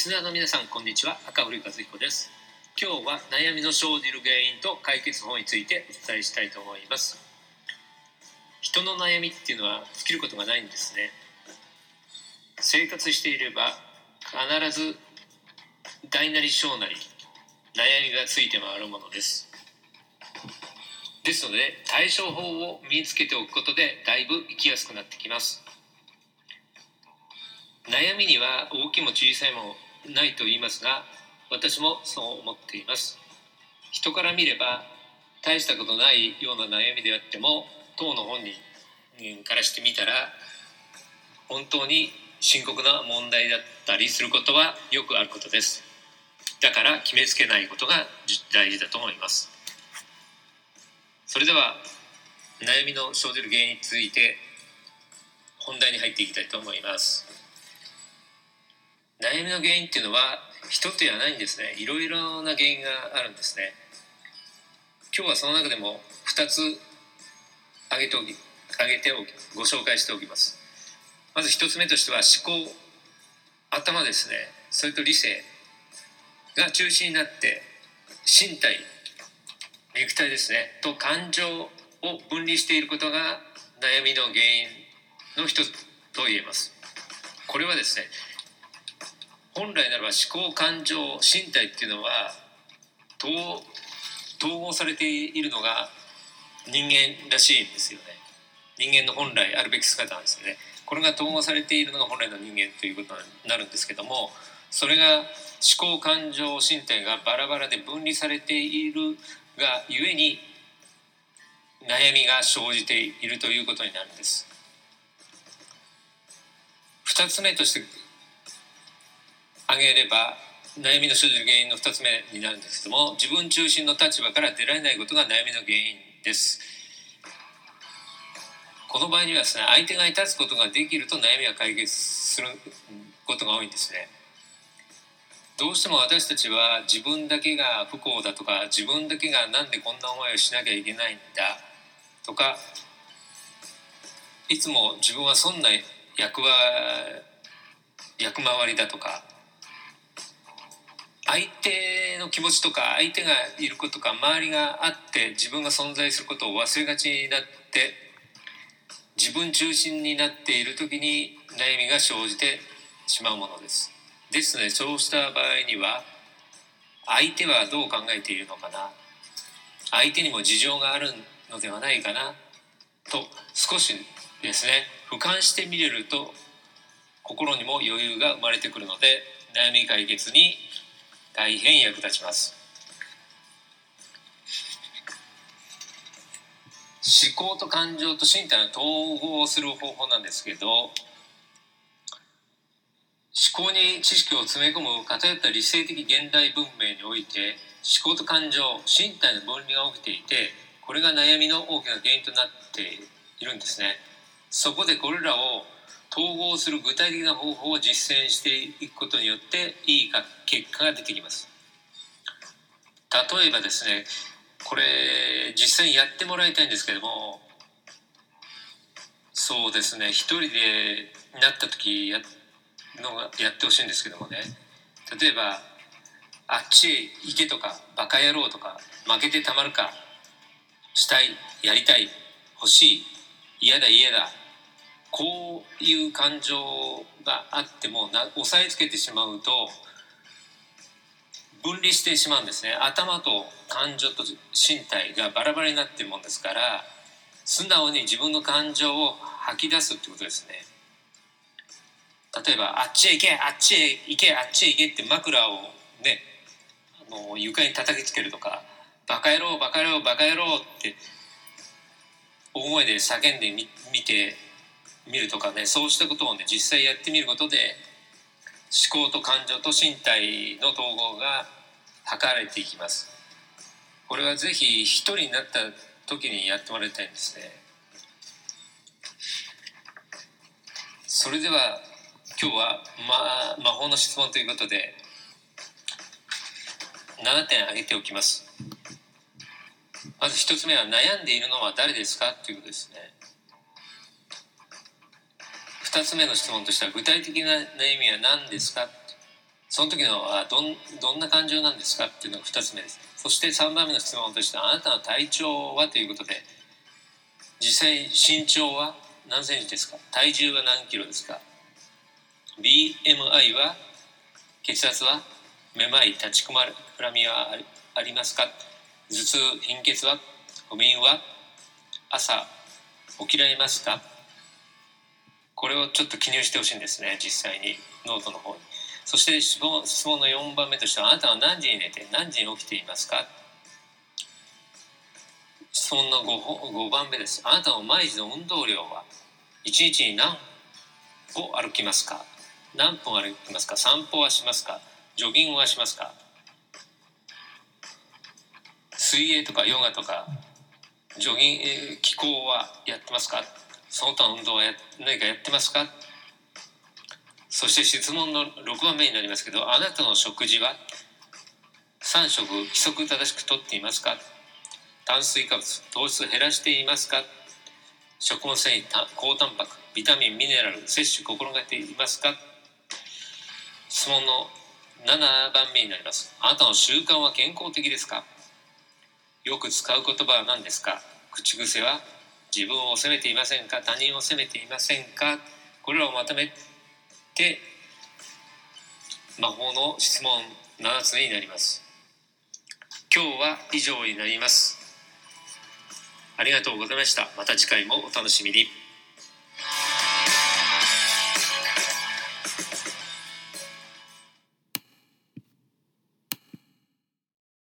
スナーの皆さんこんにちは。赤堀和彦です。今日は悩みの生じる原因と解決法についてお伝えしたいと思います。人の悩みっていうのは尽きることがないんですね。生活していれば必ず大なり小なり悩みがついて回るものです。ですので対処法を身につけておくことでだいぶ生きやすくなってきます。悩みには大きいも小さいもないと言いますが私もそう思っています。人から見れば大したことないような悩みであっても当の本人からしてみたら本当に深刻な問題だったりすることはよくあることです。だから決めつけないことが大事だと思います。それでは悩みの生じる原因について本題に入っていきたいと思います。悩みの原因っていうのは一つではないんですね。いろいろな原因があるんですね。今日はその中でも2つ挙げておき挙げておきご紹介しておきます。まず1つ目としては思考頭ですね。それと理性が中心になって身体肉体ですね。と感情を分離していることが悩みの原因の一つと言えます。これはですね本来ならば思考感情身体っていうのは統合されているのが人間らしいんですよね。人間の本来あるべき姿なんですよね。これが統合されているのが本来の人間ということになるんですけどもそれが思考感情身体がバラバラで分離されているがゆえに悩みが生じているということになるんです。2つ目として挙げれば悩みの生じる原因の2つ目になるんですけども自分中心の立場から出られないことが悩みの原因です。この場合にはですね相手が立つことができると悩みが解決することが多いんですね。どうしても私たちは自分だけが不幸だとか自分だけがなんでこんな思いをしなきゃいけないんだとかいつも自分はそんな役は役回りだとか相手の気持ちとか相手がいることか周りがあって自分が存在することを忘れがちになって自分中心になっている時に悩みが生じてしまうものです。ですのでそうした場合には相手はどう考えているのかな相手にも事情があるのではないかなと少しですね俯瞰してみれると心にも余裕が生まれてくるので悩み解決に大変役立ちます。思考と感情と身体の統合をする方法なんですけど思考に知識を詰め込む偏った理性的現代文明において思考と感情身体の分離が起きていてこれが悩みの大きな原因となっているんですね。そこでこれらを統合する具体的な方法を実践していくことによっていい結果が出てきます。例えばですねこれ実際にやってもらいたいんですけどもそうですね一人でなった時やのがやってほしいんですけどもね。例えば「あっちへ行け」とか「バカ野郎」とか「負けてたまるか」「したい」「やりたい」「欲しい」「嫌だ嫌だ」こういう感情があってもな押さえつけてしまうと分離してしまうんですね。頭と感情と身体がバラバラになってるもんですから素直に自分の感情を吐き出すってことですね。例えばあっちへ行けあっちへ行けあっちへ行けって枕をねあの床に叩きつけるとかバカ野郎バカ野郎バカ野郎って大声で叫んでみ見てみるとかねそうしたことをね実際やってみることで思考と感情と身体の統合が図られていきます。これはぜひ一人になった時にやってもらいたいんですね。それでは今日は、ま、魔法の質問ということで7点挙げておきます。まず1つ目は悩んでいるのは誰ですか？ということですね。2つ目の質問としては具体的な悩みは何ですか？その時のはどんどんな感情なんですか？っていうのが2つ目です。そして3番目の質問としてはあなたの体調はということで実際身長は何センチですか？体重は何キロですか？BMI は血圧はめまい立ちこまらみはありますか？頭痛貧血は？不眠は？朝起きられますか？これをちょっと記入してほしいんですね実際にノートの方に。そして質問質問の4番目としてはあなたは何時に寝て何時に起きていますか？質問の 5, 5番目です。あなたの毎日の運動量は1日に何歩歩きますか？何分歩きますか？散歩はしますか？ジョギングはしますか？水泳とかヨガとかジョギング気候はやってますか？その他の運動は何かやってますか？そして質問の6番目になりますけどあなたの食事は？3食規則正しくとっていますか？炭水化物糖質減らしていますか？食物繊維高タンパクビタミンミネラル摂取心がけていますか？質問の7番目になります。あなたの習慣は健康的ですか？よく使う言葉は何ですか？口癖は？自分を責めていませんか？他人を責めていませんか？これらをまとめて魔法の質問7つになります。今日は以上になります。ありがとうございました。また次回もお楽しみに。